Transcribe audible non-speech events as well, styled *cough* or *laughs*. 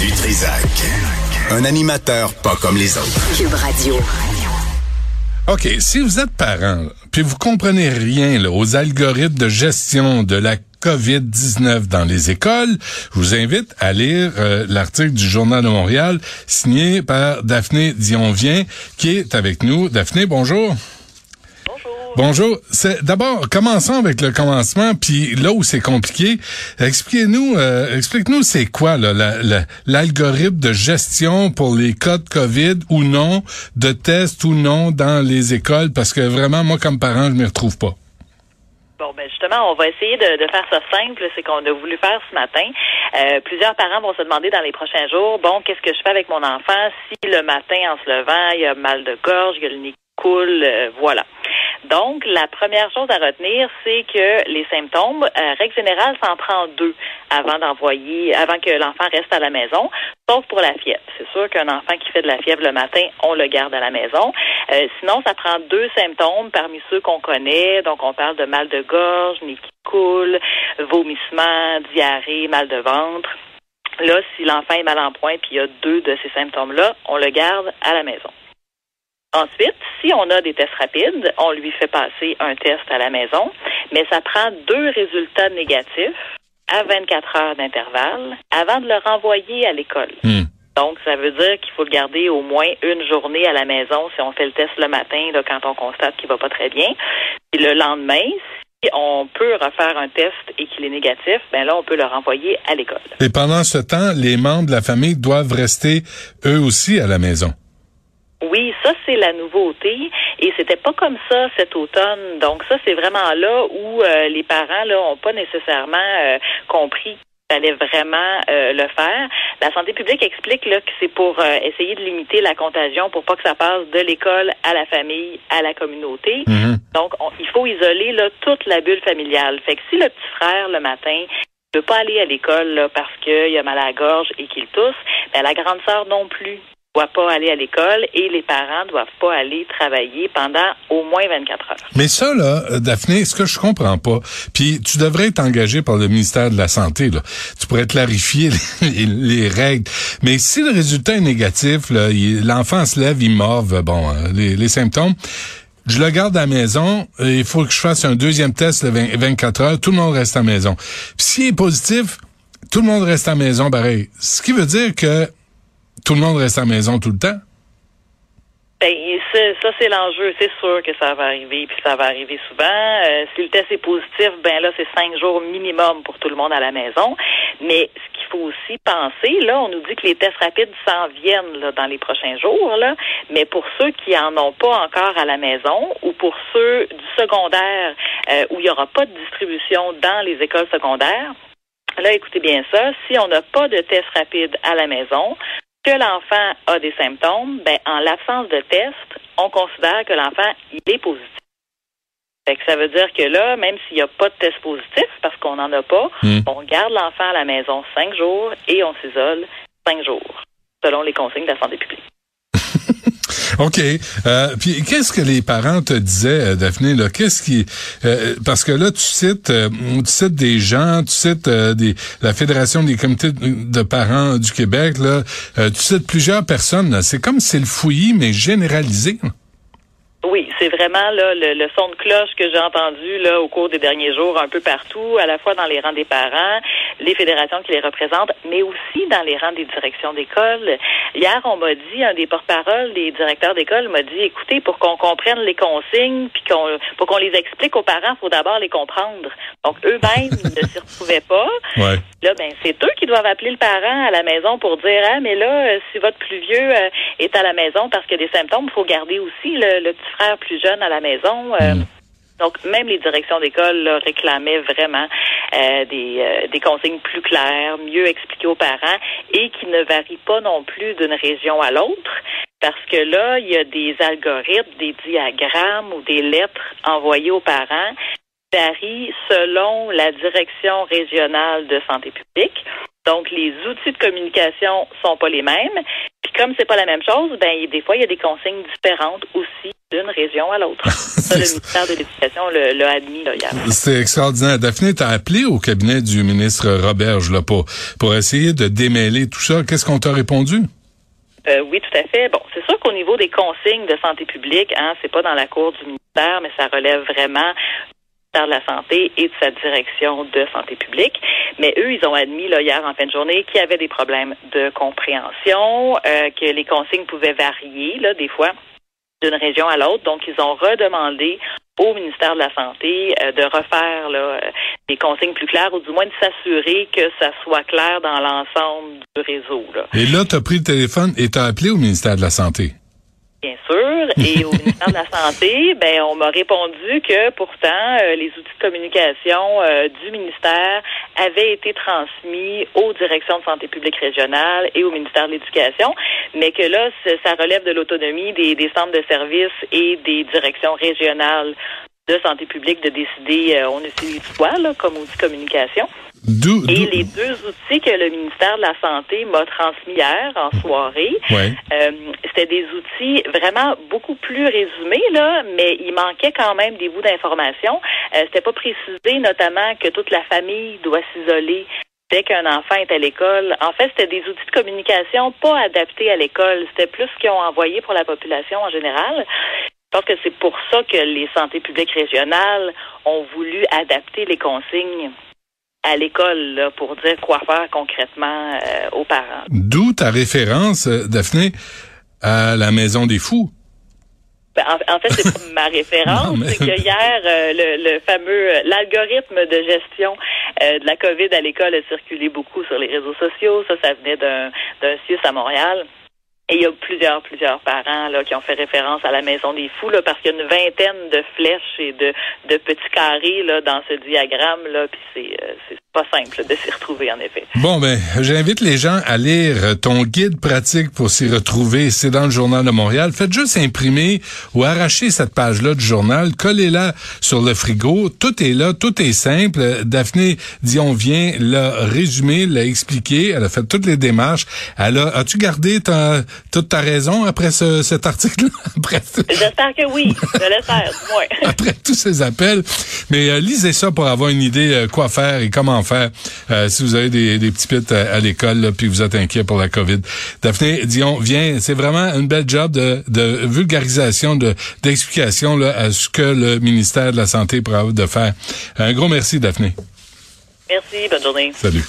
Du Trisac. Un animateur pas comme les autres. Cube Radio. OK, si vous êtes parent, puis vous comprenez rien là, aux algorithmes de gestion de la COVID-19 dans les écoles, je vous invite à lire euh, l'article du Journal de Montréal signé par Daphné Dionvien qui est avec nous. Daphné, bonjour. Bonjour. D'abord commençons avec le commencement, puis là où c'est compliqué, expliquez-nous, euh, explique-nous c'est quoi l'algorithme de gestion pour les cas de Covid ou non, de tests ou non dans les écoles, parce que vraiment moi comme parent je m'y retrouve pas. Bon, ben justement, on va essayer de, faire ça simple. C'est qu'on a voulu faire ce matin. Euh, plusieurs parents vont se demander dans les prochains jours, bon, qu'est-ce que je fais avec mon enfant? Si le matin, en se levant, il a mal de gorge, il a le nez coule, euh, voilà. Donc, la première chose à retenir, c'est que les symptômes, euh, règle générale, s'en prend deux avant d'envoyer, avant que l'enfant reste à la maison, sauf pour la fièvre. C'est sûr qu'un enfant qui fait de la fièvre le matin, on le garde à la maison. Euh, sinon, ça prend deux symptômes parmi ceux qu'on connaît. Donc, on parle de mal de gorge, nez qui coule, vomissement, diarrhée, mal de ventre. Là, si l'enfant est mal en point puis il y a deux de ces symptômes-là, on le garde à la maison. Ensuite, si on a des tests rapides, on lui fait passer un test à la maison, mais ça prend deux résultats négatifs à 24 heures d'intervalle avant de le renvoyer à l'école. Hmm. Donc, ça veut dire qu'il faut le garder au moins une journée à la maison si on fait le test le matin, là, quand on constate qu'il va pas très bien. Puis le lendemain, si on peut refaire un test et qu'il est négatif, ben là, on peut le renvoyer à l'école. Et pendant ce temps, les membres de la famille doivent rester eux aussi à la maison. Oui, ça c'est la nouveauté et c'était pas comme ça cet automne. Donc ça c'est vraiment là où euh, les parents là ont pas nécessairement euh, compris qu'il fallait vraiment euh, le faire. La santé publique explique là que c'est pour essayer de limiter la contagion pour pas que ça passe de l'école à la famille, à la communauté. Mhm. Donc il faut isoler là toute la bulle familiale. Fait que si le petit frère le matin ne peut pas aller à l'école parce qu'il a mal à la gorge et qu'il tousse, ben, la grande sœur non plus doit pas aller à l'école et les parents doivent pas aller travailler pendant au moins 24 heures. Mais ça, là, euh, Daphné, ce que je comprends pas, puis tu devrais être engagé par le ministère de la Santé, là. Tu pourrais clarifier *laughs* les, règles. Mais si le résultat est négatif, l'enfant se lève, il morve, bon, euh, les, symptômes, je le garde à la maison, il faut que je fasse un deuxième test le 24 heures, tout le monde reste à la maison. Puis s'il est positif, tout le monde reste à la maison pareil. Ce qui veut dire que tout le monde reste à la maison tout le temps? Ben, ça, c'est l'enjeu. C'est sûr que ça va arriver, puis ça va arriver souvent. Euh, si le test est positif, ben là, c'est cinq jours minimum pour tout le monde à la maison. Mais ce qu'il faut aussi penser, là, on nous dit que les tests rapides s'en viennent là, dans les prochains jours, là. Mais pour ceux qui en ont pas encore à la maison, ou pour ceux du secondaire euh, où il n'y aura pas de distribution dans les écoles secondaires, Là, écoutez bien ça. Si on n'a pas de test rapide à la maison, que l'enfant a des symptômes, ben, en l'absence de test, on considère que l'enfant, il est positif. Fait que ça veut dire que là, même s'il n'y a pas de test positif, parce qu'on n'en a pas, hmm. on garde l'enfant à la maison cinq jours et on s'isole cinq jours, selon les consignes de la santé publique. OK. Euh, puis qu'est-ce que les parents te disaient, euh, Daphné? Là? Qu'est-ce qui. Euh, parce que là, tu cites, euh, tu cites des gens, tu cites des, la Fédération des comités de parents du Québec, là, tu cites plusieurs personnes. C'est comme c'est le fouillis, mais généralisé. Oui, c'est vraiment là, le, son de cloche que j'ai entendu là au cours des derniers jours un peu partout, à la fois dans les rangs des parents, les fédérations qui les représentent, mais aussi dans les rangs des directions d'école. Hier, on m'a dit, un des porte-parole des directeurs d'école m'a dit, écoutez, pour qu'on comprenne les consignes, puis qu'on, pour qu'on les explique aux parents, il faut d'abord les comprendre. Donc eux-mêmes *laughs* ne s'y retrouvaient pas. Là, ben c'est eux qui doivent appeler le parent à la maison pour dire, ah mais là, euh, si votre plus vieux euh, est à la maison parce qu'il y a des symptômes, il faut garder aussi le, le petit frère plus jeune à la maison. Euh, mm. Donc, même les directions d'école réclamaient vraiment euh, des, euh, des consignes plus claires, mieux expliquées aux parents et qui ne varient pas non plus d'une région à l'autre. Parce que là, il y a des algorithmes, des diagrammes ou des lettres envoyées aux parents qui varient selon la direction régionale de santé publique. Donc, les outils de communication sont pas les mêmes. Puis comme c'est pas la même chose, ben des fois il y a des consignes différentes aussi d'une région à l'autre. *laughs* ça, le ministère de l'Éducation l'a admis là, hier. C'est extraordinaire. Daphné, t'as appelé au cabinet du ministre Roberge là, pour, pour essayer de démêler tout ça. Qu'est-ce qu'on t'a répondu? Euh, oui, tout à fait. Bon, c'est sûr qu'au niveau des consignes de santé publique, hein, c'est pas dans la cour du ministère, mais ça relève vraiment de la santé et de sa direction de santé publique. Mais eux, ils ont admis là, hier en fin de journée qu'il y avait des problèmes de compréhension, euh, que les consignes pouvaient varier là, des fois d'une région à l'autre. Donc, ils ont redemandé au ministère de la Santé euh, de refaire là, euh, des consignes plus claires ou du moins de s'assurer que ça soit clair dans l'ensemble du réseau. Là. Et là, tu as pris le téléphone et tu as appelé au ministère de la Santé. Et au *laughs* ministère de la Santé, ben on m'a répondu que pourtant euh, les outils de communication euh, du ministère avaient été transmis aux directions de santé publique régionale et au ministère de l'Éducation, mais que là, ça relève de l'autonomie des, des centres de services et des directions régionales de santé publique de décider euh, on utilise quoi là, comme outil de communication. Et les deux outils que le ministère de la Santé m'a transmis hier en soirée, euh, c'était des outils vraiment beaucoup plus résumés, là, mais il manquait quand même des bouts d'informations. Euh, c'était pas précisé notamment que toute la famille doit s'isoler dès qu'un enfant est à l'école. En fait, c'était des outils de communication pas adaptés à l'école. C'était plus ce qu'ils ont envoyé pour la population en général. Je pense que c'est pour ça que les santé publiques régionales ont voulu adapter les consignes à l'école pour dire quoi faire concrètement euh, aux parents. D'où ta référence, euh, Daphné, à la Maison des Fous. Ben, en, fait, c'est pas ma référence. *laughs* C'est que hier, euh, le, fameux l'algorithme de gestion de la COVID à l'école a circulé beaucoup sur les réseaux sociaux. Ça, ça venait d'un d'un CIUS à Montréal. Et il y a plusieurs, plusieurs parents là, qui ont fait référence à la Maison des Fous, là, parce qu'il y a une vingtaine de flèches et de, de petits carrés là, dans ce diagramme, là, puis c'est, euh, c'est pas simple de s'y retrouver, en effet. Bon, ben, j'invite les gens à lire ton guide pratique pour s'y retrouver. C'est dans le Journal de Montréal. Faites juste imprimer ou arracher cette page-là du journal, collez-la sur le frigo. Tout est là, tout est simple. Daphné Dion vient l'a résumé, l'a expliqué. Elle a fait toutes les démarches. Elle a, as-tu gardé ta, toute ta raison après ce, cet article *laughs* J'espère que oui. Je l'espère, du *laughs* après tous ces appels. Mais euh, lisez ça pour avoir une idée euh, quoi faire et comment faire euh, si vous avez des, des petits pits à, l'école puis vous êtes inquiet pour la COVID. Daphné Dion, viens, c'est vraiment une belle job de, de vulgarisation, de d'explication à ce que le ministère de la Santé pourra de faire. Un gros merci, Daphné. Merci, bonne journée. Salut.